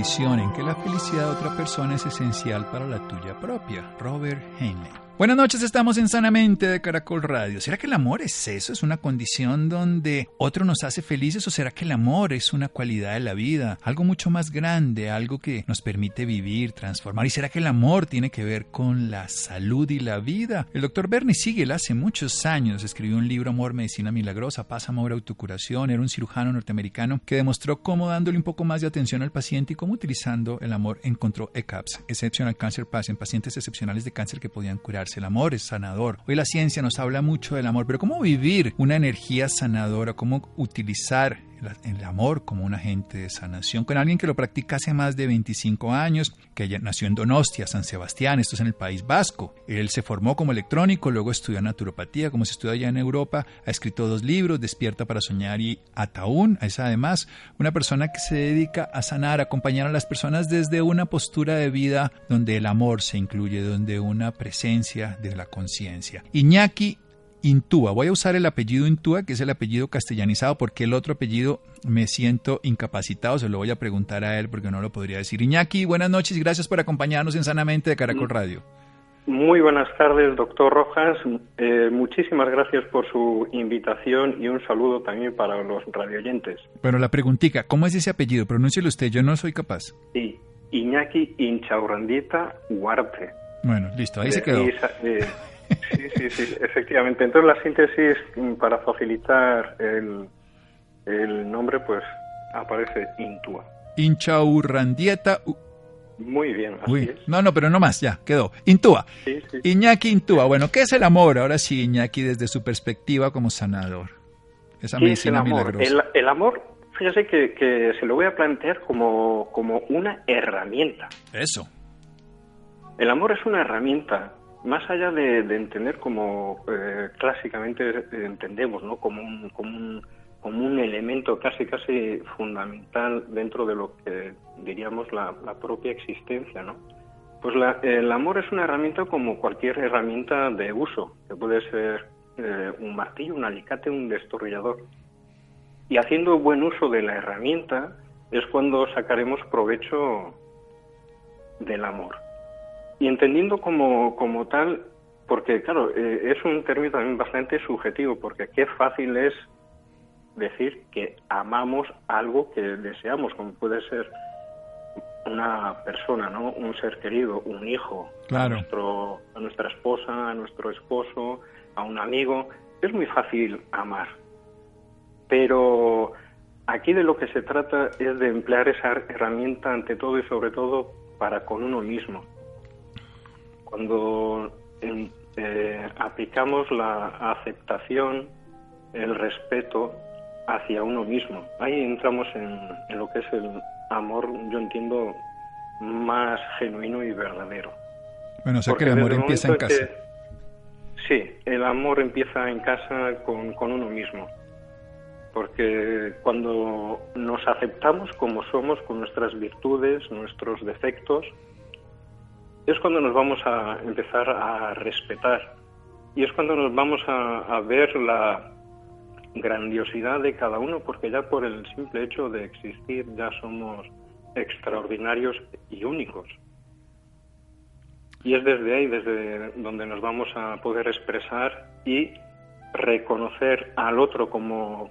En que la felicidad de otra persona es esencial para la tuya propia. Robert Heinlein. Buenas noches, estamos en Sanamente de Caracol Radio. ¿Será que el amor es eso? ¿Es una condición donde otro nos hace felices o será que el amor es una cualidad de la vida? Algo mucho más grande, algo que nos permite vivir, transformar. ¿Y será que el amor tiene que ver con la salud y la vida? El doctor Bernie Siegel hace muchos años escribió un libro Amor, Medicina Milagrosa, Paz, Amor, Autocuración. Era un cirujano norteamericano que demostró cómo dándole un poco más de atención al paciente y cómo utilizando el amor encontró ECAPS, Exceptional Cancer Pass, en pacientes excepcionales de cáncer que podían curarse el amor es sanador. Hoy la ciencia nos habla mucho del amor, pero ¿cómo vivir una energía sanadora? ¿Cómo utilizar el amor como un agente de sanación, con alguien que lo practica hace más de 25 años, que nació en Donostia, San Sebastián, esto es en el País Vasco. Él se formó como electrónico, luego estudió naturopatía, como se estudia allá en Europa, ha escrito dos libros, Despierta para Soñar y Ataún. Es además una persona que se dedica a sanar, acompañar a las personas desde una postura de vida donde el amor se incluye, donde una presencia de la conciencia. Iñaki Intúa. Voy a usar el apellido Intúa, que es el apellido castellanizado, porque el otro apellido me siento incapacitado. Se lo voy a preguntar a él porque no lo podría decir. Iñaki, buenas noches y gracias por acompañarnos en Sanamente de Caracol mm. Radio. Muy buenas tardes, doctor Rojas. Eh, muchísimas gracias por su invitación y un saludo también para los radioyentes. Bueno, la preguntita, ¿cómo es ese apellido? Pronúncielo usted, yo no soy capaz. Sí, Iñaki Inchaurrandieta Huarte. Bueno, listo, ahí se quedó. Sí, sí, sí, efectivamente. Entonces la síntesis, mm, para facilitar el, el nombre, pues aparece Intua. Inchaurrandieta. Muy bien, así No, no, pero no más, ya, quedó. Intúa. Iñaki Intúa. Bueno, ¿qué es el amor? Ahora sí, Iñaki, desde su perspectiva como sanador. Esa medicina milagrosa. El, amor, fíjese que, que, se lo voy a plantear como, como una herramienta. Eso. El amor es una herramienta más allá de, entender como eh, clásicamente entendemos, ¿no? Como un, como un, como un elemento casi casi fundamental dentro de lo que diríamos la, propia existencia, ¿no? Pues el amor es una herramienta como cualquier herramienta de uso, que puede ser eh, un martillo, un alicate, un destornillador. Y haciendo buen uso de la herramienta es cuando sacaremos provecho del amor y entendiendo como, como tal, porque claro, eh, es un término también bastante subjetivo, porque qué fácil es decir que amamos algo que deseamos, como puede ser una persona, ¿no? Un ser querido, un hijo, a, nuestro, a nuestra esposa, a nuestro esposo, a un amigo. Es muy fácil amar. Pero aquí de lo que se trata es de emplear esa herramienta ante todo y sobre todo para con uno mismo cuando eh, aplicamos la aceptación, el respeto hacia uno mismo. Ahí entramos en, lo que es el amor, yo entiendo, más genuino y verdadero. Bueno, o sea que el amor empieza en casa. sí, el amor empieza en casa con, con uno mismo. Porque cuando nos aceptamos como somos, con nuestras virtudes, nuestros defectos, es cuando nos vamos a empezar a respetar y es cuando nos vamos a, ver la grandiosidad de cada uno, porque ya por el simple hecho de existir ya somos extraordinarios y únicos. Y es desde ahí, desde donde nos vamos a poder expresar y reconocer al otro como,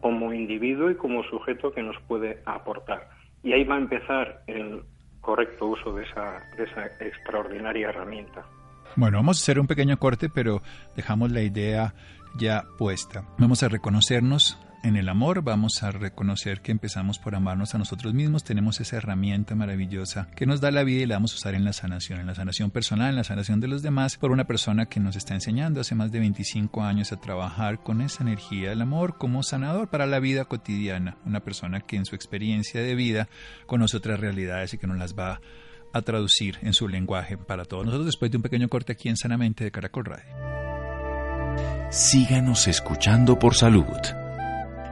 como individuo y como sujeto que nos puede aportar. Y ahí va a empezar el correcto uso de esa, de esa extraordinaria herramienta. Bueno, vamos a hacer un pequeño corte, pero dejamos la idea ya puesta. Vamos a reconocernos en el amor, vamos a reconocer que empezamos por amarnos a nosotros mismos, tenemos esa herramienta maravillosa que nos da la vida y la vamos a usar en la sanación, en la sanación personal, en la sanación de los demás, por una persona que nos está enseñando hace más de 25 años a trabajar con esa energía del amor como sanador para la vida cotidiana, una persona que en su experiencia de vida conoce otras realidades y que nos las va a traducir en su lenguaje para todos nosotros después de un pequeño corte aquí en Sanamente de Caracol Radio. Síganos escuchando por salud.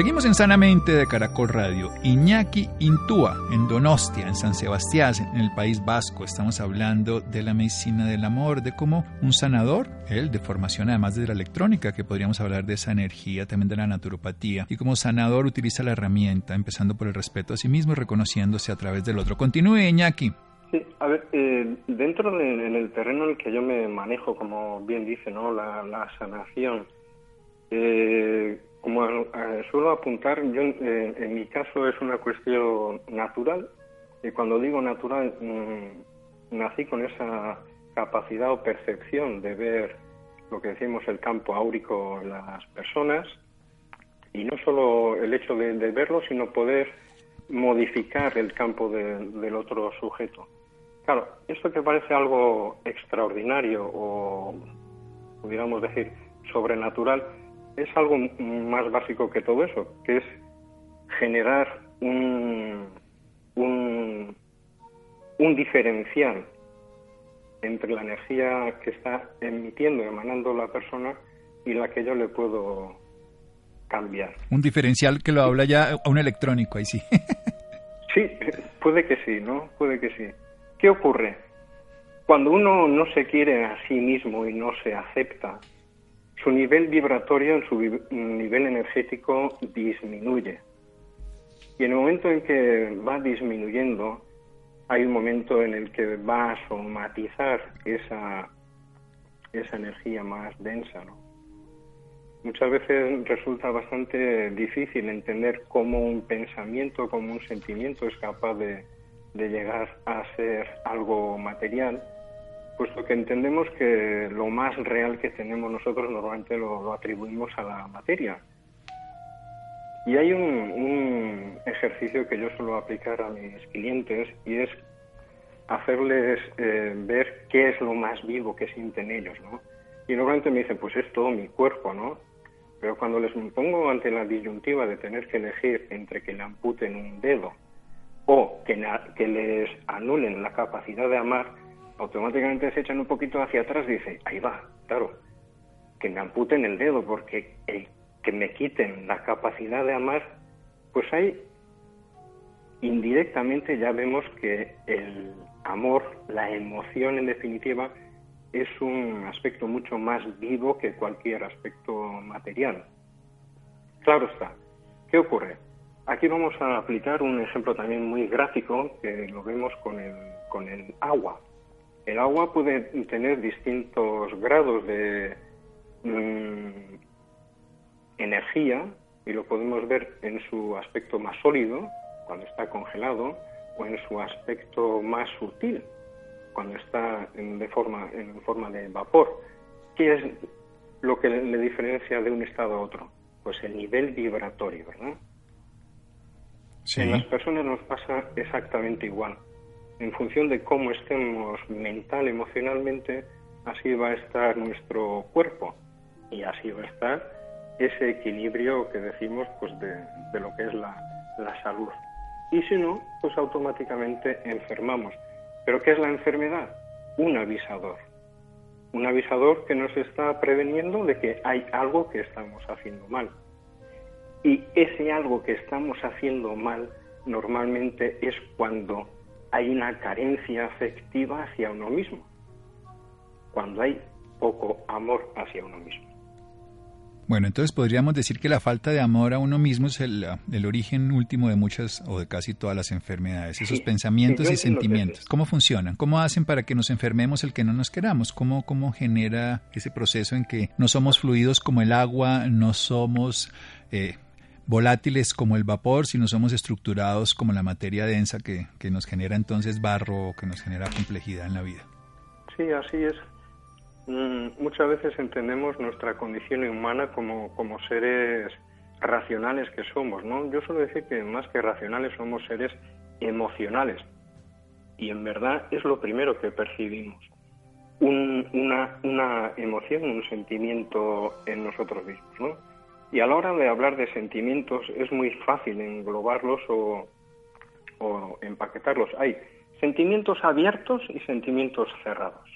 Seguimos en Sanamente de Caracol Radio. Iñaki Intúa, en Donostia, en San Sebastián, en el País Vasco. Estamos hablando de la medicina del amor, de cómo un sanador, él de formación además de la electrónica, que podríamos hablar de esa energía, también de la naturopatía, y como sanador utiliza la herramienta, empezando por el respeto a sí mismo y reconociéndose a través del otro. Continúe, Iñaki. Sí, a ver, eh, dentro del el terreno en el que yo me manejo, como bien dice, ¿no? La, la sanación. Eh, como suelo apuntar, yo eh, en mi caso es una cuestión natural y cuando digo natural mm, nací con esa capacidad o percepción de ver lo que decimos el campo áurico en las personas y no solo el hecho de, verlo, sino poder modificar el campo del otro sujeto. Claro, esto que parece algo extraordinario o pudiéramos decir sobrenatural, es algo más básico que todo eso, que es generar un, un, diferencial entre la energía que está emitiendo, emanando la persona y la que yo le puedo cambiar. Un diferencial que lo habla ya a un electrónico, ahí sí. sí, puede que sí, ¿no? Puede que sí. ¿Qué ocurre? Cuando uno no se quiere a sí mismo y no se acepta, su nivel vibratorio, su nivel energético disminuye. Y en el momento en que va disminuyendo, hay un momento en el que va a somatizar esa, esa energía más densa. Muchas veces resulta bastante difícil entender cómo un pensamiento, cómo un sentimiento es capaz de, de llegar a ser algo material puesto que entendemos que lo más real que tenemos nosotros normalmente lo, atribuimos a la materia. Y hay un, ejercicio que yo suelo aplicar a mis clientes y es hacerles eh, ver qué es lo más vivo que sienten ellos, ¿no? Y normalmente me dicen, pues es todo mi cuerpo, ¿no? Pero cuando les pongo ante la disyuntiva de tener que elegir entre que le amputen un dedo o que, que les anulen la capacidad de amar, automáticamente se echan un poquito hacia atrás y dicen, ahí va, claro, que me amputen el dedo, porque el que me quiten la capacidad de amar, pues ahí indirectamente ya vemos que el amor, la emoción en definitiva, es un aspecto mucho más vivo que cualquier aspecto material. Claro está. ¿Qué ocurre? Aquí vamos a aplicar un ejemplo también muy gráfico que lo vemos con el, con el agua. El agua puede tener distintos grados de mm, energía y lo podemos ver en su aspecto más sólido, cuando está congelado, o en su aspecto más sutil, cuando está en, de forma, en forma de vapor. ¿Qué es lo que le, diferencia de un estado a otro? Pues el nivel vibratorio, ¿verdad? En las personas nos pasa exactamente igual en función de cómo estemos mental, emocionalmente, así va a estar nuestro cuerpo y así va a estar ese equilibrio que decimos pues de, lo que es la, la salud. Y si no, pues automáticamente enfermamos. ¿Pero qué es la enfermedad? Un avisador. Un avisador que nos está preveniendo de que hay algo que estamos haciendo mal. Y ese algo que estamos haciendo mal normalmente es cuando hay una carencia afectiva hacia uno mismo, cuando hay poco amor hacia uno mismo. Bueno, entonces podríamos decir que la falta de amor a uno mismo es el, el origen último de muchas o de casi todas las enfermedades, esos pensamientos y sentimientos. ¿Cómo funcionan? ¿Cómo hacen para que nos enfermemos el que no nos queramos? ¿Cómo, ¿Cómo genera ese proceso en que no somos fluidos como el agua, no somos... Eh, volátiles como el vapor, sino somos estructurados como la materia densa que, que nos genera entonces barro o que nos genera complejidad en la vida. Sí, así es. Mm, muchas veces entendemos nuestra condición humana como, como seres racionales que somos, ¿no? Yo suelo decir que más que racionales somos seres emocionales. Y en verdad es lo primero que percibimos. una, una emoción, un sentimiento en nosotros mismos, ¿no? Y a la hora de hablar de sentimientos es muy fácil englobarlos o, empaquetarlos. Hay sentimientos abiertos y sentimientos cerrados.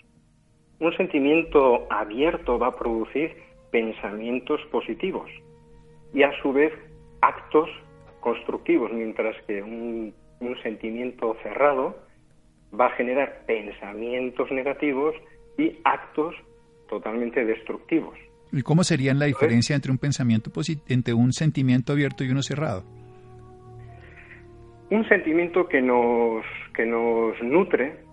Un sentimiento abierto va a producir pensamientos positivos y a su vez actos constructivos, mientras que un, sentimiento cerrado va a generar pensamientos negativos y actos totalmente destructivos. ¿Y cómo sería la diferencia entre un pensamiento entre un sentimiento abierto y uno cerrado? Un sentimiento que nos que nos nutre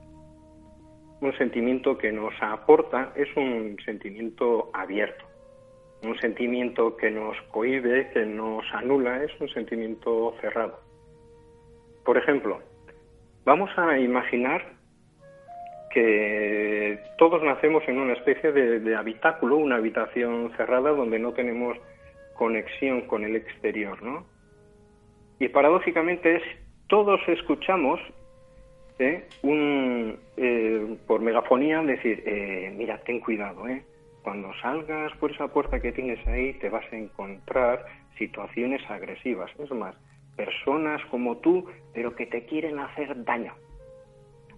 un sentimiento que nos aporta es un sentimiento abierto. Un sentimiento que nos cohibe, que nos anula, es un sentimiento cerrado. Por ejemplo, vamos a imaginar que todos nacemos en una especie de, habitáculo, una habitación cerrada donde no tenemos conexión con el exterior, ¿no? Y paradójicamente es, todos escuchamos un, eh, por megafonía decir, eh, mira, ten cuidado, ¿eh? cuando salgas por esa puerta que tienes ahí te vas a encontrar situaciones agresivas. Es más, personas como tú, pero que te quieren hacer daño.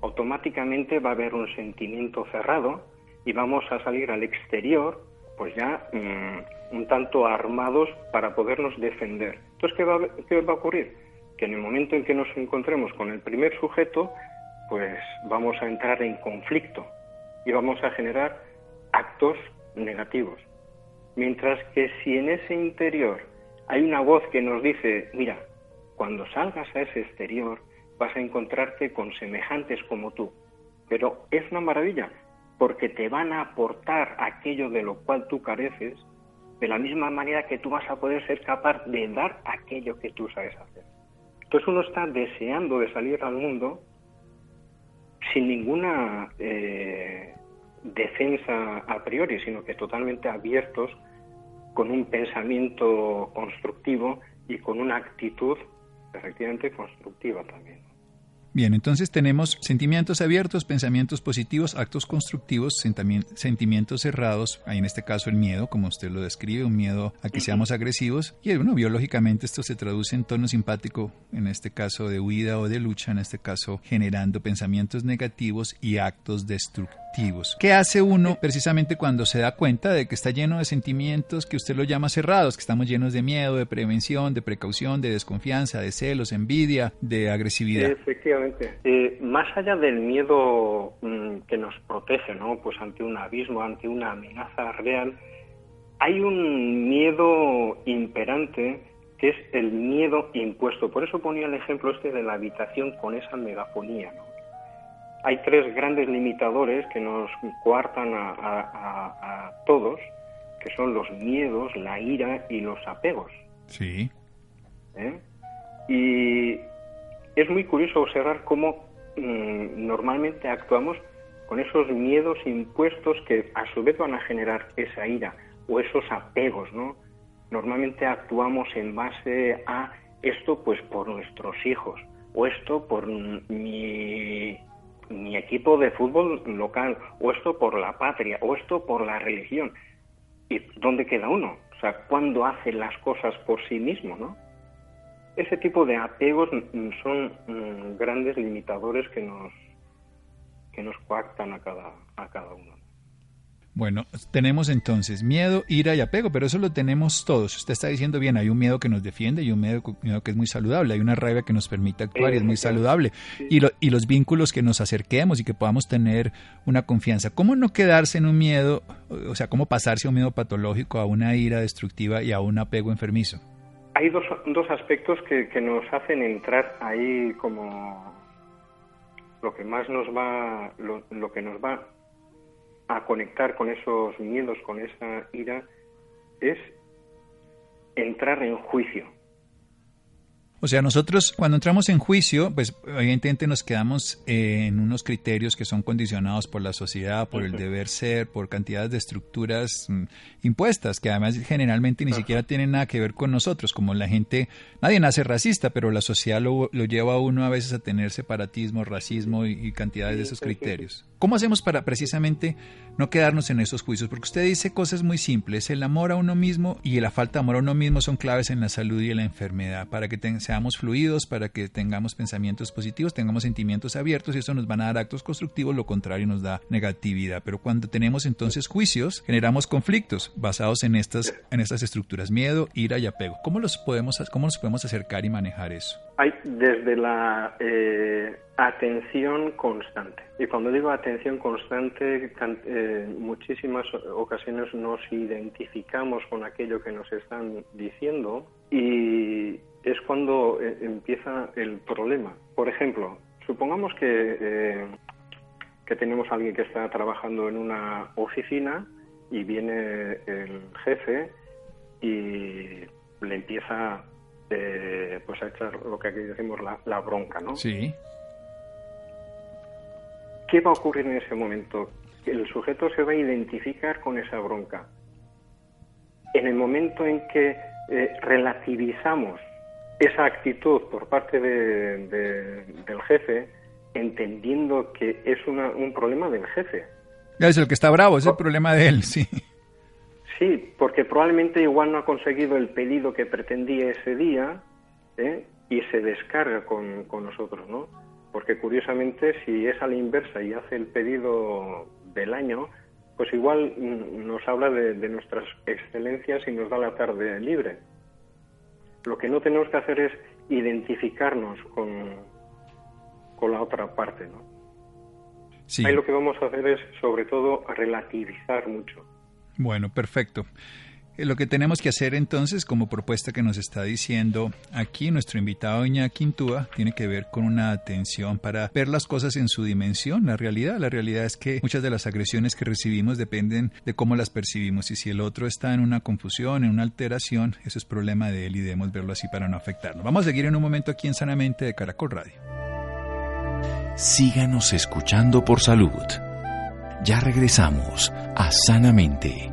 Automáticamente va a haber un sentimiento cerrado y vamos a salir al exterior, pues ya mm, un tanto armados para podernos defender. Entonces, ¿qué va, ¿qué va a ocurrir? Que en el momento en que nos encontremos con el primer sujeto, pues vamos a entrar en conflicto y vamos a generar actos negativos. Mientras que si en ese interior hay una voz que nos dice, mira, cuando salgas a ese exterior vas a encontrarte con semejantes como tú. Pero es una maravilla, porque te van a aportar aquello de lo cual tú careces, de la misma manera que tú vas a poder ser capaz de dar aquello que tú sabes hacer. Entonces uno está deseando de salir al mundo sin ninguna eh, defensa a priori, sino que totalmente abiertos, con un pensamiento constructivo y con una actitud efectivamente constructiva también. Bien, entonces tenemos sentimientos abiertos, pensamientos positivos, actos constructivos, sentimientos cerrados, hay en este caso el miedo, como usted lo describe, un miedo a que seamos agresivos, y bueno, biológicamente esto se traduce en tono simpático, en este caso de huida o de lucha, en este caso generando pensamientos negativos y actos destructivos. ¿Qué hace uno precisamente cuando se da cuenta de que está lleno de sentimientos que usted lo llama cerrados, que estamos llenos de miedo, de prevención, de precaución, de desconfianza, de celos, envidia, de agresividad? Efectivamente. Eh, más allá del miedo mm, que nos protege, ¿no? Pues ante un abismo, ante una amenaza real, hay un miedo imperante que es el miedo impuesto. Por eso ponía el ejemplo este de la habitación con esa megafonía, ¿no? Hay tres grandes limitadores que nos coartan a, todos, que son los miedos, la ira y los apegos. Sí. ¿Eh? Y es muy curioso observar cómo mm, normalmente actuamos con esos miedos impuestos que a su vez van a generar esa ira o esos apegos, ¿no? Normalmente actuamos en base a esto pues por nuestros hijos o esto por mi mi equipo de fútbol local, o esto por la patria, o esto por la religión. ¿Y dónde queda uno? O sea, ¿cuándo hace las cosas por sí mismo, no? Ese tipo de apegos son mm, grandes limitadores que nos, que nos coactan a cada, a cada uno. Bueno, tenemos entonces miedo, ira y apego, pero eso lo tenemos todos. Usted está diciendo bien, hay un miedo que nos defiende y un miedo, que es muy saludable, hay una rabia que nos permite actuar y es muy saludable. Y, y los vínculos que nos acerquemos y que podamos tener una confianza. ¿Cómo no quedarse en un miedo, o sea, cómo pasarse a un miedo patológico, a una ira destructiva y a un apego enfermizo? Hay dos, dos aspectos que, que nos hacen entrar ahí como lo que más nos va, lo, lo que nos va a conectar con esos miedos, con esa ira, es entrar en juicio. O sea, nosotros cuando entramos en juicio, pues evidentemente nos quedamos en unos criterios que son condicionados por la sociedad, por el deber ser, por cantidades de estructuras mm, impuestas, que además generalmente ni siquiera tienen nada que ver con nosotros, como la gente, nadie nace racista, pero la sociedad lo, lleva a uno a veces a tener separatismo, racismo y, cantidades de esos criterios. ¿Cómo hacemos para precisamente no quedarnos en esos juicios? Porque usted dice cosas muy simples, el amor a uno mismo y la falta de amor a uno mismo son claves en la salud y en la enfermedad, para que fluidos, para que tengamos pensamientos positivos, tengamos sentimientos abiertos y eso nos van a dar actos constructivos, lo contrario nos da negatividad. Pero cuando tenemos entonces juicios, generamos conflictos basados en estas, en estas estructuras, miedo, ira y apego. ¿Cómo, los podemos, cómo nos podemos acercar y manejar eso? Hay desde la eh, atención constante. Y cuando digo atención constante, eh, muchísimas ocasiones nos identificamos con aquello que nos están diciendo y es cuando eh, empieza el problema. Por ejemplo, supongamos que, que tenemos a alguien que está trabajando en una oficina y viene el jefe y le empieza eh, pues a echar lo que aquí decimos la, bronca, ¿no? Sí. ¿Qué va a ocurrir en ese momento? El sujeto se va a identificar con esa bronca. En el momento en que eh, relativizamos esa actitud por parte del jefe, entendiendo que es un problema del jefe. Es el que está bravo, es el problema de él, sí. Sí, porque probablemente igual no ha conseguido el pedido que pretendía ese día ¿eh? y se descarga con, nosotros, ¿no? Porque curiosamente si es a la inversa y hace el pedido del año, pues igual nos habla de, nuestras excelencias y nos da la tarde libre. Lo que no tenemos que hacer es identificarnos con, con la otra parte, ¿no? Sí. Ahí lo que vamos a hacer es, sobre todo, relativizar mucho. Bueno, perfecto. Eh, lo que tenemos que hacer entonces, como propuesta que nos está diciendo aquí nuestro invitado Iñaki Intúa, tiene que ver con una atención para ver las cosas en su dimensión, la realidad. La realidad es que muchas de las agresiones que recibimos dependen de cómo las percibimos y si el otro está en una confusión, en una alteración, eso es problema de él y debemos verlo así para no afectarlo. Vamos a seguir en un momento aquí en Sanamente de Caracol Radio. Síganos escuchando por salud. Ya regresamos a Sanamente.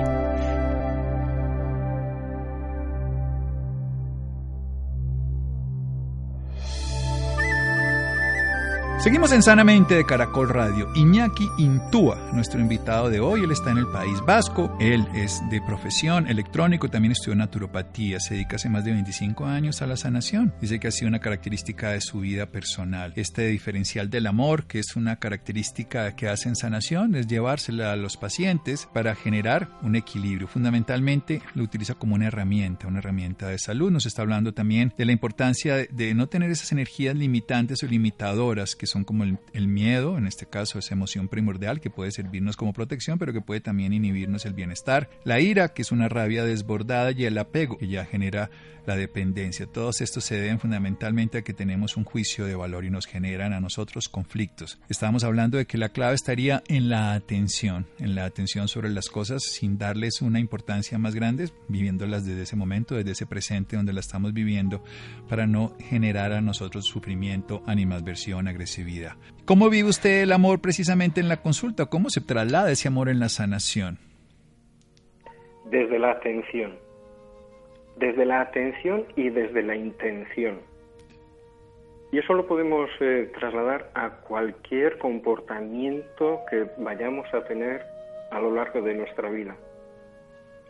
Seguimos en Sanamente de Caracol Radio. Iñaki Intúa, nuestro invitado de hoy, él está en el País Vasco, él es de profesión electrónico, también estudió naturopatía, se dedica hace más de 25 años a la sanación. Dice que ha sido una característica de su vida personal. Este diferencial del amor, que es una característica que hace en sanación, es llevársela a los pacientes para generar un equilibrio. Fundamentalmente lo utiliza como una herramienta, una herramienta de salud. Nos está hablando también de la importancia de, no tener esas energías limitantes o limitadoras que son como el, miedo, en este caso es emoción primordial que puede servirnos como protección, pero que puede también inhibirnos el bienestar. La ira, que es una rabia desbordada, y el apego, que ya genera la dependencia. Todos estos se deben fundamentalmente a que tenemos un juicio de valor y nos generan a nosotros conflictos. Estábamos hablando de que la clave estaría en la atención, en la atención sobre las cosas sin darles una importancia más grande, viviéndolas desde ese momento, desde ese presente donde la estamos viviendo, para no generar a nosotros sufrimiento, animadversión, ¿Cómo vive usted el amor precisamente en la consulta? ¿Cómo se traslada ese amor en la sanación? Desde la atención desde la atención y desde la intención. Y eso lo podemos eh, trasladar a cualquier comportamiento que vayamos a tener a lo largo de nuestra vida.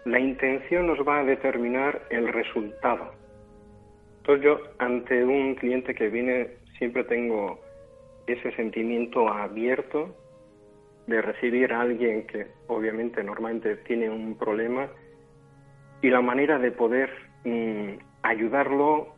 La intención nos va a determinar el resultado. Entonces yo ante un cliente que viene siempre tengo ese sentimiento abierto de recibir a alguien que obviamente normalmente tiene un problema y la manera de poder mm, ayudarlo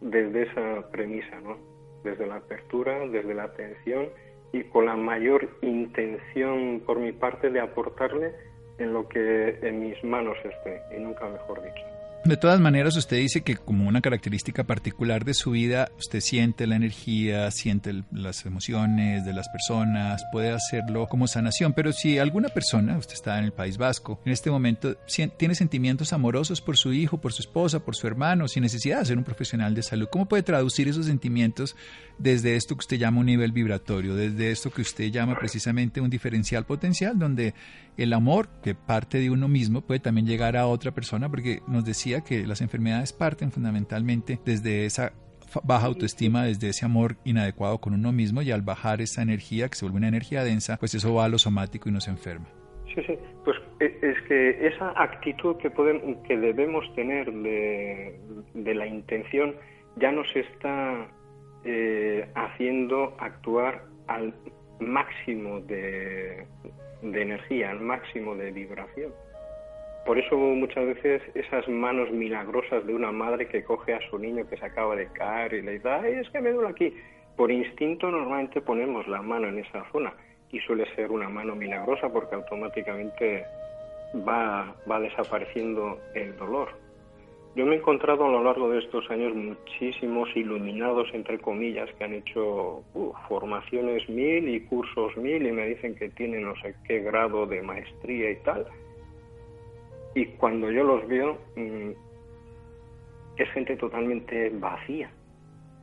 desde esa premisa, ¿no? Desde la apertura, desde la atención y con la mayor intención por mi parte de aportarle en lo que en mis manos esté, y nunca mejor dicho. De todas maneras, usted dice que como una característica particular de su vida, usted siente la energía, siente las emociones de las personas, puede hacerlo como sanación, pero si alguna persona, usted está en el País Vasco, en este momento tiene sentimientos amorosos por su hijo, por su esposa, por su hermano, sin necesidad de ser un profesional de salud, ¿cómo puede traducir esos sentimientos desde esto que usted llama un nivel vibratorio, desde esto que usted llama precisamente un diferencial potencial, donde el amor que parte de uno mismo puede también llegar a otra persona, porque nos decía que las enfermedades parten fundamentalmente desde esa baja autoestima desde ese amor inadecuado con uno mismo y al bajar esa energía que se vuelve una energía densa, pues eso va a lo somático y nos enferma. Sí, sí, pues e, es que esa actitud que, que debemos tener de, de la intención ya nos está eh, haciendo actuar al máximo de, de energía, al máximo de vibración. Por eso muchas veces esas manos milagrosas de una madre que coge a su niño que se acaba de caer y le dice, Ay, es que me duele aquí. Por instinto normalmente ponemos la mano en esa zona y suele ser una mano milagrosa porque automáticamente va, va desapareciendo el dolor. Yo me he encontrado a lo largo de estos años muchísimos iluminados, entre comillas, que han hecho uh, formaciones mil y cursos mil y me dicen que tienen no sé qué grado de maestría y tal. Y cuando yo los veo, mm, es gente totalmente vacía,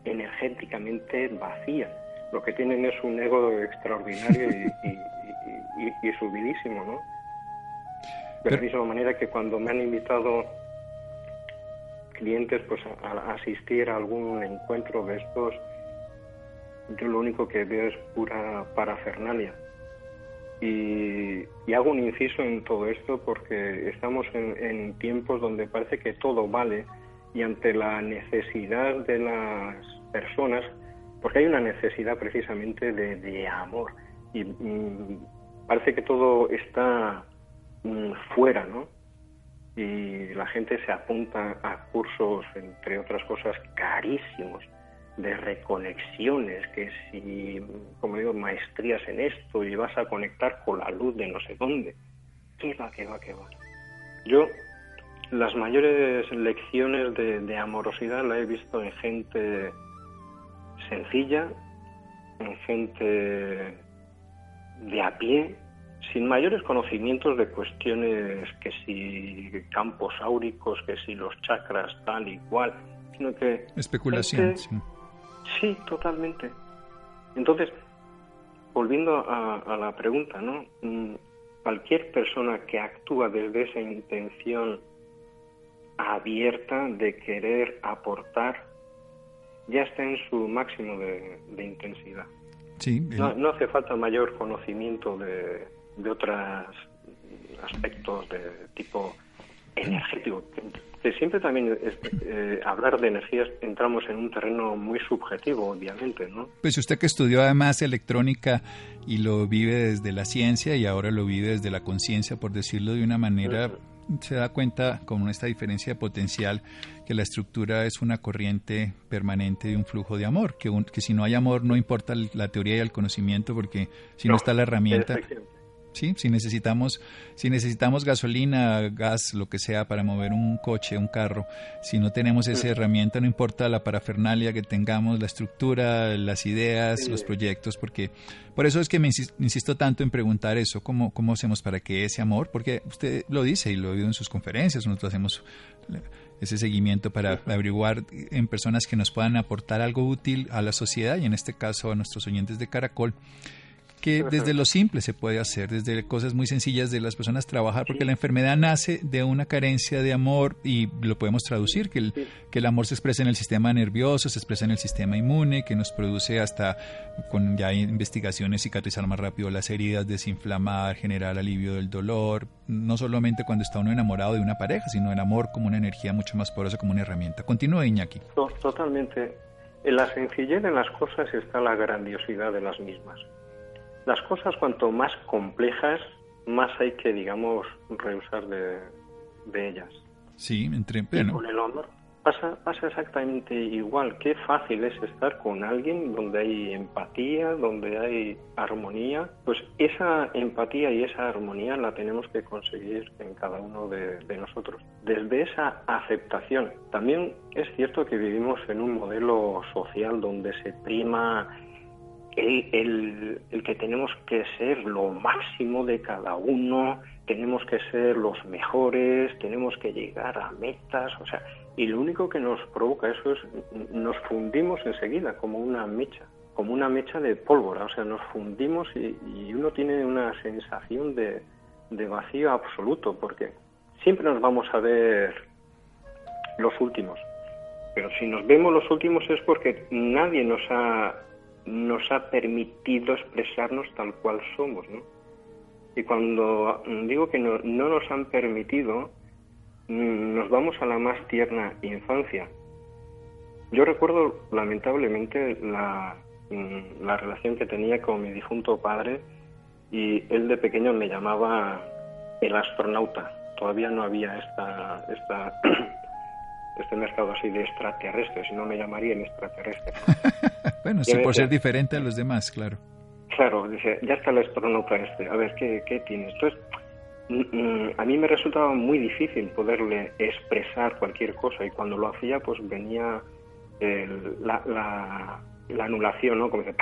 energéticamente vacía. Lo que tienen es un ego extraordinario y, subidísimo, ¿no? De la misma manera que cuando me han invitado clientes pues a, asistir a algún encuentro de estos, yo lo único que veo es pura parafernalia. Y, hago un inciso en todo esto porque estamos en, tiempos donde parece que todo vale y ante la necesidad de las personas, porque hay una necesidad precisamente de, amor y mm, parece que todo está mm, fuera, ¿no? Y la gente se apunta a cursos, entre otras cosas, carísimos de reconexiones, que si, como digo, maestrías en esto y vas a conectar con la luz de no sé dónde. ¿Qué va, qué va, qué va? Yo las mayores lecciones de, de amorosidad la he visto en gente sencilla, en gente de a pie, sin mayores conocimientos de cuestiones que si campos áuricos, que si los chakras tal y cual, sino que... Especulación, sí. Sí, totalmente. Entonces, volviendo a, la pregunta, ¿no? Mm, cualquier persona que actúa desde esa intención abierta de querer aportar, ya está en su máximo de, intensidad. Sí, no hace falta mayor conocimiento de, de otros aspectos de tipo energético, que siempre también eh, hablar de energías entramos en un terreno muy subjetivo, obviamente, ¿no? Pues usted que estudió además electrónica y lo vive desde la ciencia y ahora lo vive desde la conciencia, por decirlo de una manera, se da cuenta con esta diferencia de potencial que la estructura es una corriente permanente de un flujo de amor, que, que si no hay amor no importa la teoría y el conocimiento porque si no está la herramienta ¿sí? Si necesitamos, si necesitamos gasolina, gas, lo que sea para mover un coche, un carro, si no tenemos esa herramienta, no importa la parafernalia que tengamos, la estructura, las ideas, los proyectos, porque por eso es que me insisto tanto en preguntar eso, ¿cómo, cómo hacemos para que ese amor, porque usted lo dice y lo ha oído en sus conferencias, nosotros hacemos ese seguimiento para averiguar en personas que nos puedan aportar algo útil a la sociedad y en este caso a nuestros oyentes de Caracol que desde lo simple se puede hacer, desde cosas muy sencillas de las personas trabajar, porque la enfermedad nace de una carencia de amor y lo podemos traducir, que el, que el amor se expresa en el sistema nervioso, se expresa en el sistema inmune, que nos produce hasta, con ya investigaciones, cicatrizar más rápido las heridas, desinflamar, generar alivio del dolor, no solamente cuando está uno enamorado de una pareja, sino el amor como una energía mucho más poderosa, como una herramienta. Continúa, Iñaki. Totalmente. En la sencillez de las cosas está la grandiosidad de las mismas. Las cosas cuanto más complejas, más hay que, digamos, rehusar de, ellas. Sí, entre pleno. con el honor pasa, pasa exactamente igual. Qué fácil es estar con alguien donde hay empatía, donde hay armonía. Pues esa empatía y esa armonía la tenemos que conseguir en cada uno de, nosotros. Desde esa aceptación. También es cierto que vivimos en un modelo social donde se prima el, que tenemos que ser lo máximo de cada uno, tenemos que ser los mejores, tenemos que llegar a metas, o sea, y lo único que nos provoca eso es nos fundimos enseguida como una mecha, como una mecha de pólvora, o sea, nos fundimos y, uno tiene una sensación de, de vacío absoluto, porque siempre nos vamos a ver los últimos. Pero si nos vemos los últimos es porque nadie nos ha nos ha permitido expresarnos tal cual somos, ¿no? Y cuando digo que no, nos han permitido, mm, nos vamos a la más tierna infancia. Yo recuerdo lamentablemente la, mm, la relación que tenía con mi difunto padre y él de pequeño me llamaba el astronauta. Todavía no había esta, este mercado así de extraterrestres, si no me llamarían extraterrestre. bueno, sí, por ser diferente a los demás, claro. Claro, dice, ya está el astronauta este, a ver, ¿qué, qué tienes? Entonces, mm, mm, a mí me resultaba muy difícil poderle expresar cualquier cosa y cuando lo hacía, pues venía la, la, anulación, ¿no? Como dice,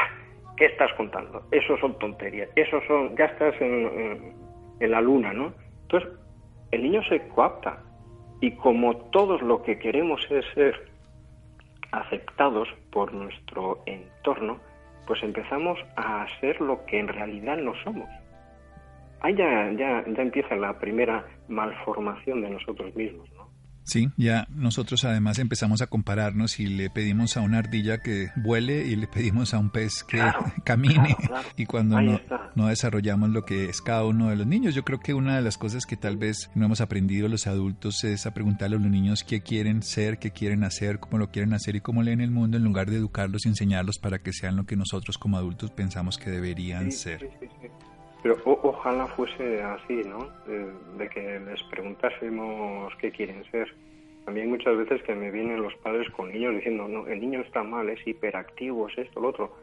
¿qué estás contando? Eso son tonterías, eso son, ya estás en, en la luna, ¿no? Entonces, el niño se coapta y como todos lo que queremos es ser aceptados por nuestro entorno, pues empezamos a ser lo que en realidad no somos. Ahí ya, ya, ya empieza la primera malformación de nosotros mismos. Sí, ya nosotros además empezamos a compararnos y le pedimos a una ardilla que vuele y le pedimos a un pez que camine. Y cuando no, no, desarrollamos lo que es cada uno de los niños. Yo creo que una de las cosas que tal vez no hemos aprendido los adultos es a preguntarle a los niños qué quieren ser, qué quieren hacer, cómo lo quieren hacer y cómo leen el mundo en lugar de educarlos y enseñarlos para que sean lo que nosotros como adultos pensamos que deberían ser. Pero ojalá fuese así, ¿no? De, que les preguntásemos qué quieren ser. También muchas veces que me vienen los padres con niños diciendo, no, el niño está mal, es hiperactivo, es esto, lo otro.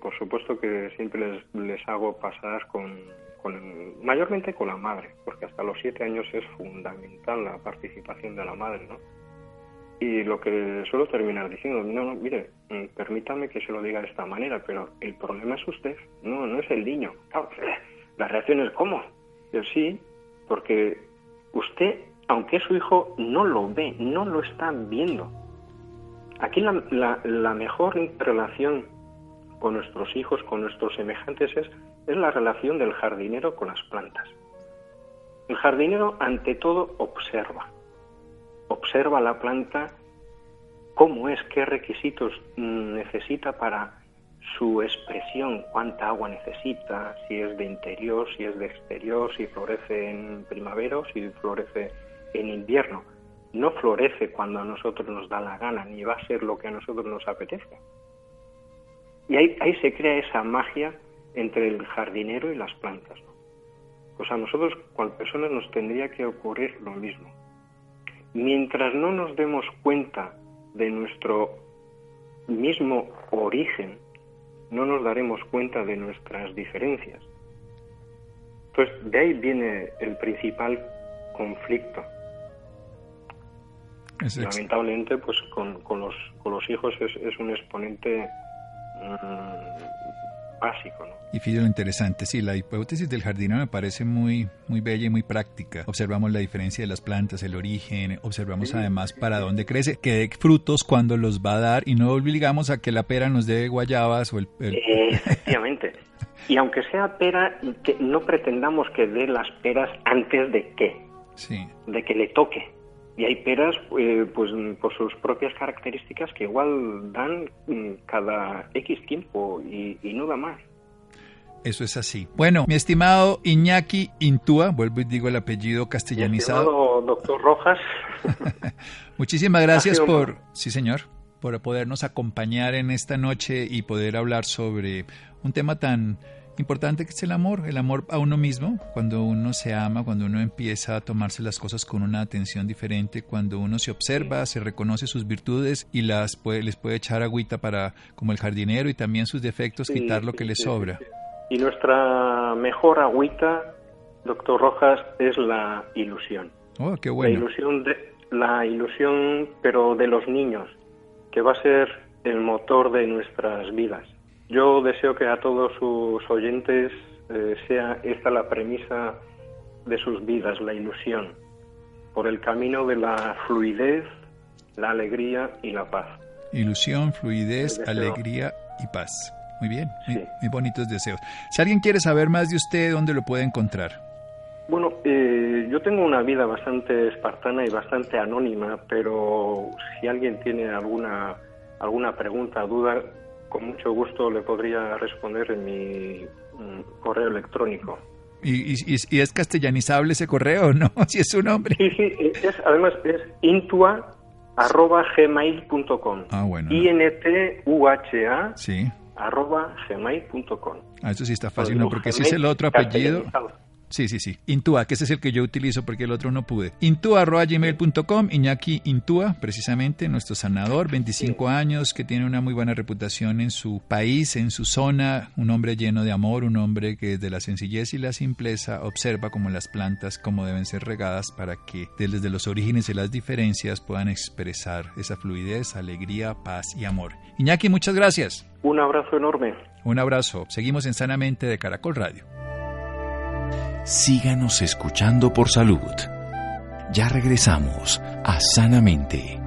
Por supuesto que siempre les, les hago pasar con, con, mayormente con la madre, porque hasta los siete años es fundamental la participación de la madre, ¿no? Y lo que suelo terminar diciendo, no, no, mire, mm, permítame que se lo diga de esta manera, pero el problema es usted, no, no es el niño. la reacción es ¿cómo? Yo sí, porque usted, aunque su hijo, no lo ve, no lo está viendo. Aquí la, la, la mejor relación con nuestros hijos, con nuestros semejantes, es, es la relación del jardinero con las plantas. El jardinero, ante todo, observa observa la planta cómo es, qué requisitos necesita para su expresión, cuánta agua necesita, si es de interior, si es de exterior, si florece en primavera o si florece en invierno. No florece cuando a nosotros nos da la gana, ni va a ser lo que a nosotros nos apetezca. Y ahí, ahí se crea esa magia entre el jardinero y las plantas. Pues a nosotros, cual personas, nos tendría que ocurrir lo mismo mientras no nos demos cuenta de nuestro mismo origen, no nos daremos cuenta de nuestras diferencias. Pues de ahí viene el principal conflicto. Lamentablemente, pues con, con, los, con los hijos es, es un exponente mm, básico. ¿no? Y fíjate lo interesante, sí, la hipótesis del jardinero me parece muy, muy bella y muy práctica. Observamos la diferencia de las plantas, el origen, observamos además para dónde crece, que dé frutos cuando los va a dar y no obligamos a que la pera nos dé guayabas o el... efectivamente. y aunque sea pera, que no pretendamos que dé las peras antes de qué, sí. de que le toque. Y hay peras, eh, pues por sus propias características, que igual dan mm, cada X tiempo y, no da más. Eso es así. Bueno, mi estimado Iñaki Intúa, vuelvo y digo el apellido castellanizado. Mi estimado doctor Rojas. Muchísimas gracias por, sí señor, por podernos acompañar en esta noche y poder hablar sobre un tema tan importante que es el amor, el amor a uno mismo, cuando uno se ama, cuando uno empieza a tomarse las cosas con una atención diferente, cuando uno se observa, se reconoce sus virtudes y las puede, les puede echar agüita para, como el jardinero, y también sus defectos, quitar lo que le sobra. Y nuestra mejor agüita, doctor Rojas, es la ilusión. Oh, qué bueno. La ilusión, de, la ilusión, pero de los niños, que va a ser el motor de nuestras vidas. Yo deseo que a todos sus oyentes eh, sea esta la premisa de sus vidas, la ilusión, por el camino de la fluidez, la alegría y la paz. Ilusión, fluidez, alegría y paz. Muy bien, muy, bonitos deseos. Si alguien quiere saber más de usted, ¿dónde lo puede encontrar? Bueno, eh, yo tengo una vida bastante espartana y bastante anónima, pero si alguien tiene alguna alguna pregunta, duda, con mucho gusto le podría responder en mi mm, correo electrónico. ¿Y, y, es castellanizable ese correo, no? Si es su nombre. Sí, sí, es, además es intua arroba gmail.com. Ah, bueno. I-N-T-U-H-A sí. arroba gmail.com. Ah, eso sí está fácil, ¿no? Porque si es el otro apellido... Sí, sí, sí. Intúa, que ese es el que yo utilizo porque el otro no pude. Intúa.gmail.com, Iñaki Intúa, precisamente, nuestro sanador, 25 años, que tiene una muy buena reputación en su país, en su zona, un hombre lleno de amor, un hombre que desde la sencillez y la simpleza observa como las plantas, cómo deben ser regadas para que desde los orígenes y las diferencias puedan expresar esa fluidez, alegría, paz y amor. Iñaki, muchas gracias. Un abrazo enorme. Un abrazo. Seguimos en Sanamente de Caracol Radio síganos escuchando por salud. Ya regresamos a Sanamente.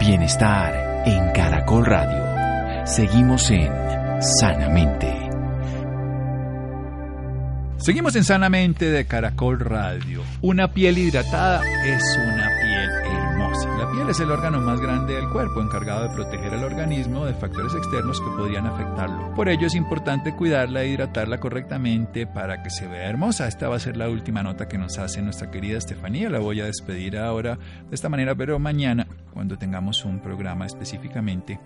Bienestar en Caracol Radio. Seguimos en Sanamente. Seguimos en Sanamente de Caracol Radio. Una piel hidratada es una piel la piel es el órgano más grande del cuerpo, encargado de proteger al organismo de factores externos que podrían afectarlo. Por ello es importante cuidarla e hidratarla correctamente para que se vea hermosa. Esta va a ser la última nota que nos hace nuestra querida Estefanía. La voy a despedir ahora de esta manera, pero mañana, cuando tengamos un programa específicamente,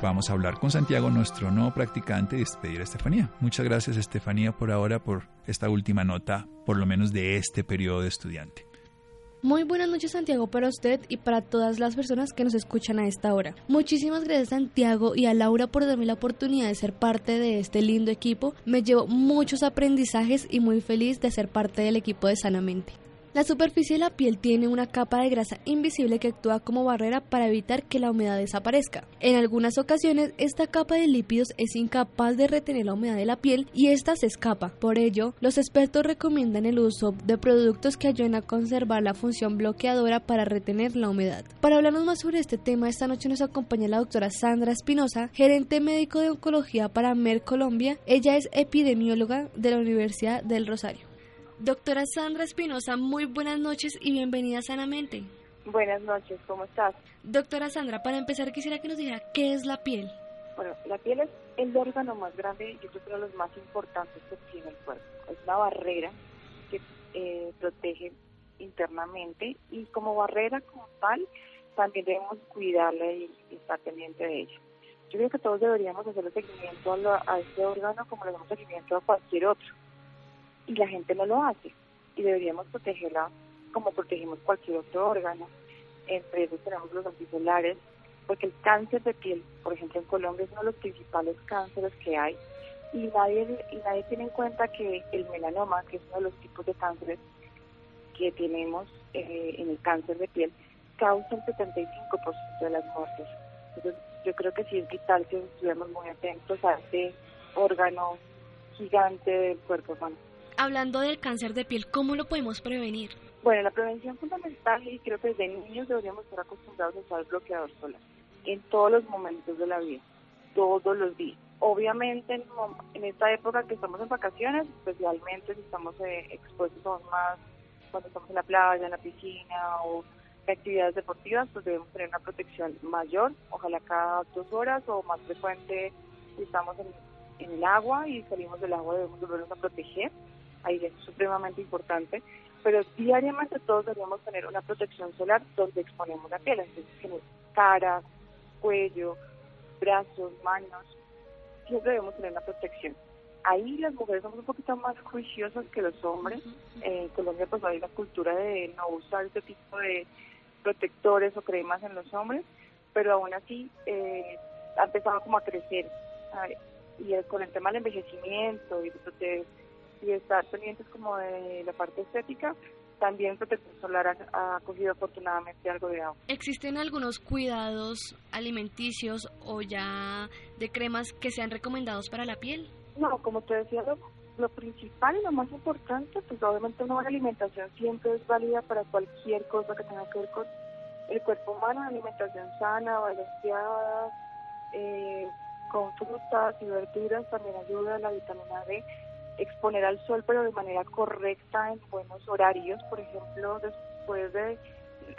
vamos a hablar con Santiago, nuestro nuevo practicante, y despedir a Estefanía. Muchas gracias, Estefanía, por ahora, por esta última nota, por lo menos de este periodo de estudiante. Muy buenas noches Santiago para usted y para todas las personas que nos escuchan a esta hora. Muchísimas gracias Santiago y a Laura por darme la oportunidad de ser parte de este lindo equipo. Me llevo muchos aprendizajes y muy feliz de ser parte del equipo de Sanamente. La superficie de la piel tiene una capa de grasa invisible que actúa como barrera para evitar que la humedad desaparezca. En algunas ocasiones, esta capa de lípidos es incapaz de retener la humedad de la piel y ésta se escapa. Por ello, los expertos recomiendan el uso de productos que ayuden a conservar la función bloqueadora para retener la humedad. Para hablarnos más sobre este tema, esta noche nos acompaña la doctora Sandra Espinosa, gerente médico de oncología para MER Colombia. Ella es epidemióloga de la Universidad del Rosario. Doctora Sandra Espinosa, muy buenas noches y bienvenida Sanamente. Buenas noches, ¿cómo estás? Doctora Sandra, para empezar quisiera que nos dijera qué es la piel. Bueno, la piel es el órgano más grande y yo creo que uno de los más importantes que tiene el cuerpo. Es una barrera que eh, protege internamente y como barrera como tal también debemos cuidarla y, estar pendiente de ella. Yo creo que todos deberíamos hacer el seguimiento a, a este órgano como le damos seguimiento a cualquier otro y la gente no lo hace. Y deberíamos protegerla como protegemos cualquier otro órgano. Entre ellos tenemos los anticelares, porque el cáncer de piel, por ejemplo en Colombia, es uno de los principales cánceres que hay. Y nadie, y nadie tiene en cuenta que el melanoma, que es uno de los tipos de cánceres que tenemos eh, en el cáncer de piel, causa el 75% de las muertes. Entonces, yo creo que sí es vital que estuviéramos muy atentos a este órgano gigante del cuerpo humano. Hablando del cáncer de piel, ¿cómo lo podemos prevenir? Bueno, la prevención fundamental y creo que desde niños deberíamos estar acostumbrados a usar bloqueador solar en todos los momentos de la vida, todos los días. Obviamente en, esta época que estamos en vacaciones, especialmente si estamos eh, expuestos aún más cuando estamos en la playa, en la piscina o actividades deportivas, pues debemos tener una protección mayor, ojalá cada dos horas o más frecuente si estamos en, en el agua y salimos del agua debemos volvernos a proteger, ahí es supremamente importante, pero diariamente todos deberíamos tener una protección solar donde exponemos la piel, entonces cara, cuello, brazos, manos, siempre debemos tener una protección. Ahí las mujeres somos un poquito más juiciosas que los hombres. En Colombia pues hay la cultura de no usar este tipo de protectores o cremas en los hombres, pero aún así eh, ha empezado como a crecer. Y con el tema del envejecimiento y de, y estar pendientes como de la parte estética, también protección solar ha, cogido afortunadamente algo de agua. ¿Existen algunos cuidados alimenticios o ya de cremas que sean recomendados para la piel? No, como te decía, lo, principal y lo más importante, pues obviamente una buena alimentación siempre es válida para cualquier cosa que tenga que ver con el cuerpo humano, alimentación sana, balanceada, eh, con frutas y verduras también ayuda a la vitamina D exponer al sol, pero de manera correcta, en buenos horarios. Por ejemplo, después de,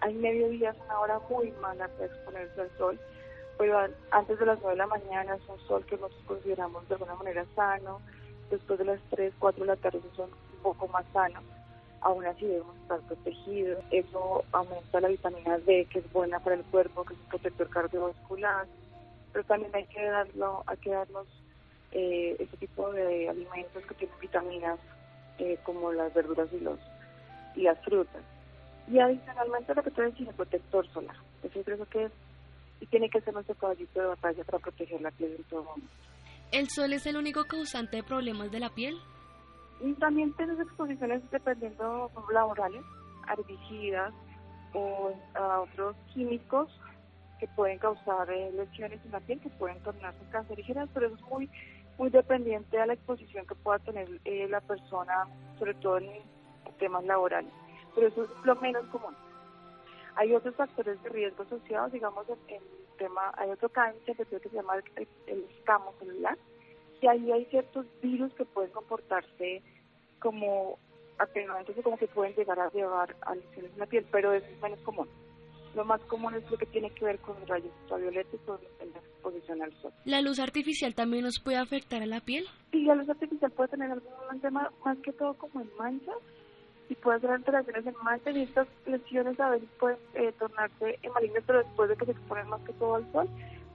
hay mediodía es una hora muy mala para exponerse al sol, pero antes de las 9 de la mañana es un sol que nosotros consideramos de alguna manera sano. Después de las 3, 4 de la tarde son un poco más sano. Aún así debemos estar protegidos. Eso aumenta la vitamina D, que es buena para el cuerpo, que es protector cardiovascular. Pero también hay que darlo, hay que darnos eh, ese tipo de alimentos que tienen vitaminas eh, como las verduras y los y las frutas. Y adicionalmente lo que tú decías, el protector solar. Eso creo que es y tiene que ser nuestro caballito de batalla para proteger la piel en todo momento. ¿El sol es el único causante de problemas de la piel? Y también tienes exposiciones dependiendo laborales, herbicidas o a otros químicos que pueden causar eh, lesiones en la piel, que pueden tornarse cancerígenas, pero eso es muy muy dependiente a la exposición que pueda tener eh, la persona, sobre todo en temas laborales. Pero eso es lo menos común. Hay otros factores de riesgo asociados, digamos, en, el tema, hay otro cáncer que se llama el, el escamo celular, y ahí hay ciertos virus que pueden comportarse como atenuantes o como que pueden llegar a llevar a lesiones en la piel, pero eso es menos común. Lo más común es lo que tiene que ver con rayos ultravioletas o la exposición al sol. ¿La luz artificial también nos puede afectar a la piel? Sí, la luz artificial puede tener algún tema más que todo como en manchas y puede hacer alteraciones en manchas y estas lesiones a veces pueden eh, tornarse en malignas pero después de que se exponen más que todo al sol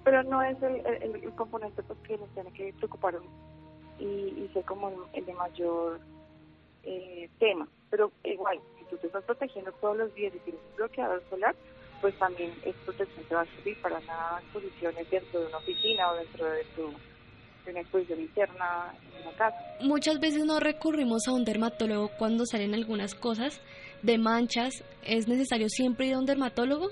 pero no es el, el, componente pues que nos tiene que preocupar y, y ser como el, de mayor eh, tema pero igual si tú te estás protegiendo todos los días y tienes un bloqueador solar pues también es protección te va a servir para las exposiciones dentro de una oficina o dentro de tu una exposición interna en una casa. Muchas veces no recurrimos a un dermatólogo cuando salen algunas cosas de manchas. ¿Es necesario siempre ir a un dermatólogo?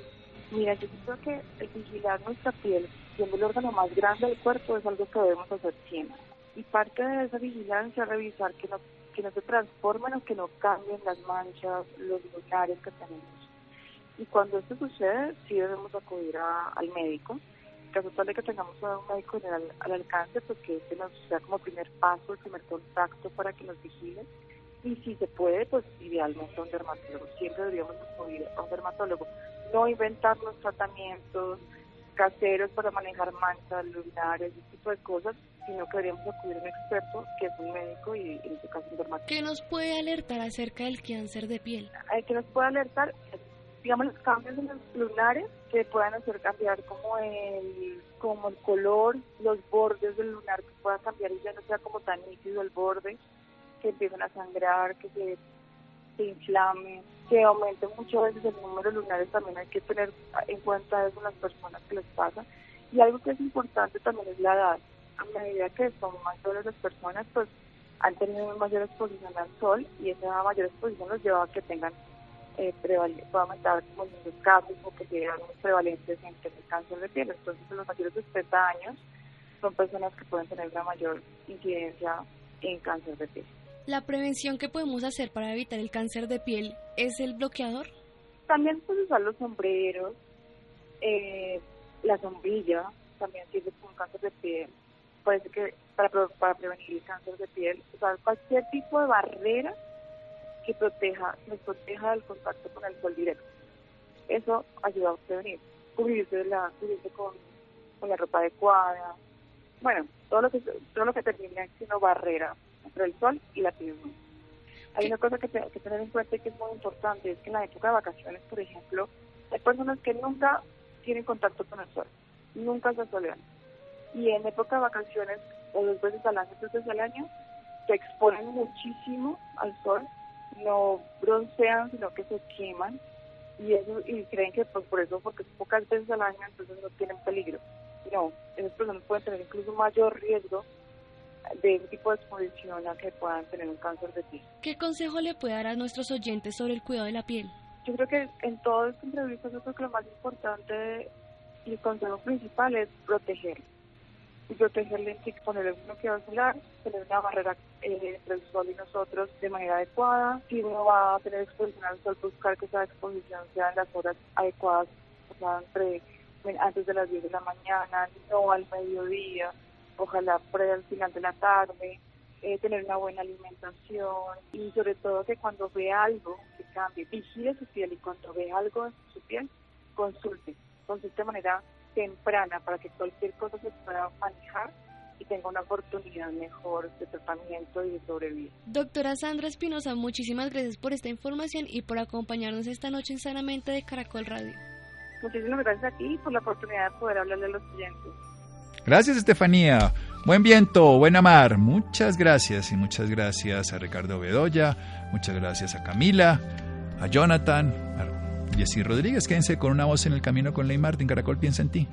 Mira, yo creo que el vigilar nuestra piel, siendo el órgano más grande del cuerpo, es algo que debemos hacer siempre. Y parte de esa vigilancia es revisar que no, que no se transformen o que no cambien las manchas, los lunares que tenemos y cuando esto sucede, sí debemos acudir al médico. En caso tal de que tengamos a un médico al, al alcance, pues que este nos sea como primer paso, el primer contacto para que nos vigilen. Y si se puede, pues idealmente a un dermatólogo. Siempre deberíamos acudir a un dermatólogo. No inventar los tratamientos caseros para manejar manchas, lunares, ese tipo de cosas, sino que deberíamos acudir a un experto que es un médico y en este caso un dermatólogo. ¿Qué nos puede alertar acerca del cáncer de piel? El que nos puede alertar digamos, los cambios en los lunares que puedan hacer cambiar como el, como el color, los bordes del lunar que pueda cambiar y ya no sea como tan nítido el borde, que empiecen a sangrar, que se, se inflame, que aumente muchas veces el número de lunares también hay que tener en cuenta eso las personas que les pasa. Y algo que es importante también es la edad. A medida que son mayores las personas, pues han tenido mayor exposición al sol y esa mayor exposición los lleva a que tengan eh, puede aumentar como los casos o que sean prevalentes en el cáncer de piel. Entonces, los mayores de 70 años son personas que pueden tener una mayor incidencia en cáncer de piel. ¿La prevención que podemos hacer para evitar el cáncer de piel es el bloqueador? También puedes usar los sombreros, eh, la sombrilla también sirve como cáncer de piel. Parece que para, para prevenir el cáncer de piel, usar cualquier tipo de barrera que proteja, nos proteja del contacto con el sol directo. Eso ayuda a prevenir. Cubrirse, la, cubrirse con, con la ropa adecuada. Bueno, todo lo que todo lo que termine siendo barrera entre el sol y la piel. Hay una cosa que, que tener en cuenta y que es muy importante, es que en la época de vacaciones, por ejemplo, hay personas que nunca tienen contacto con el sol, nunca se solean. Y en época de vacaciones, o dos veces al año, tres veces al año, se exponen muchísimo al sol, no broncean, sino que se queman, y eso y creen que pues, por eso, porque pocas veces al año, entonces no tienen peligro. No, esas personas pueden tener incluso mayor riesgo de ese tipo de exposición a que puedan tener un cáncer de piel. ¿Qué consejo le puede dar a nuestros oyentes sobre el cuidado de la piel? Yo creo que en todas estas entrevistas yo creo que lo más importante y el consejo principal es proteger. Y protegerle que ponerle un bloqueador solar, tener una barrera eh, entre el sol y nosotros de manera adecuada. Si uno va a tener exposición al sol, buscar que esa exposición sea en las horas adecuadas, o sea, entre, antes de las 10 de la mañana, no al mediodía ojalá por al final de la tarde, eh, tener una buena alimentación y sobre todo que cuando ve algo que cambie, vigile su piel y cuando ve algo en su piel, consulte, consulte de manera temprana para que cualquier cosa se pueda manejar y tenga una oportunidad mejor de tratamiento y de sobrevivir. Doctora Sandra Espinosa, muchísimas gracias por esta información y por acompañarnos esta noche en Sanamente de Caracol Radio. Muchísimas gracias a ti y por la oportunidad de poder hablarle a los clientes. Gracias, Estefanía. Buen viento, buena mar. Muchas gracias y muchas gracias a Ricardo Bedoya, muchas gracias a Camila, a Jonathan, a Jessy Rodríguez. Quédense con una voz en el camino con Ley Martin. Caracol piensa en ti.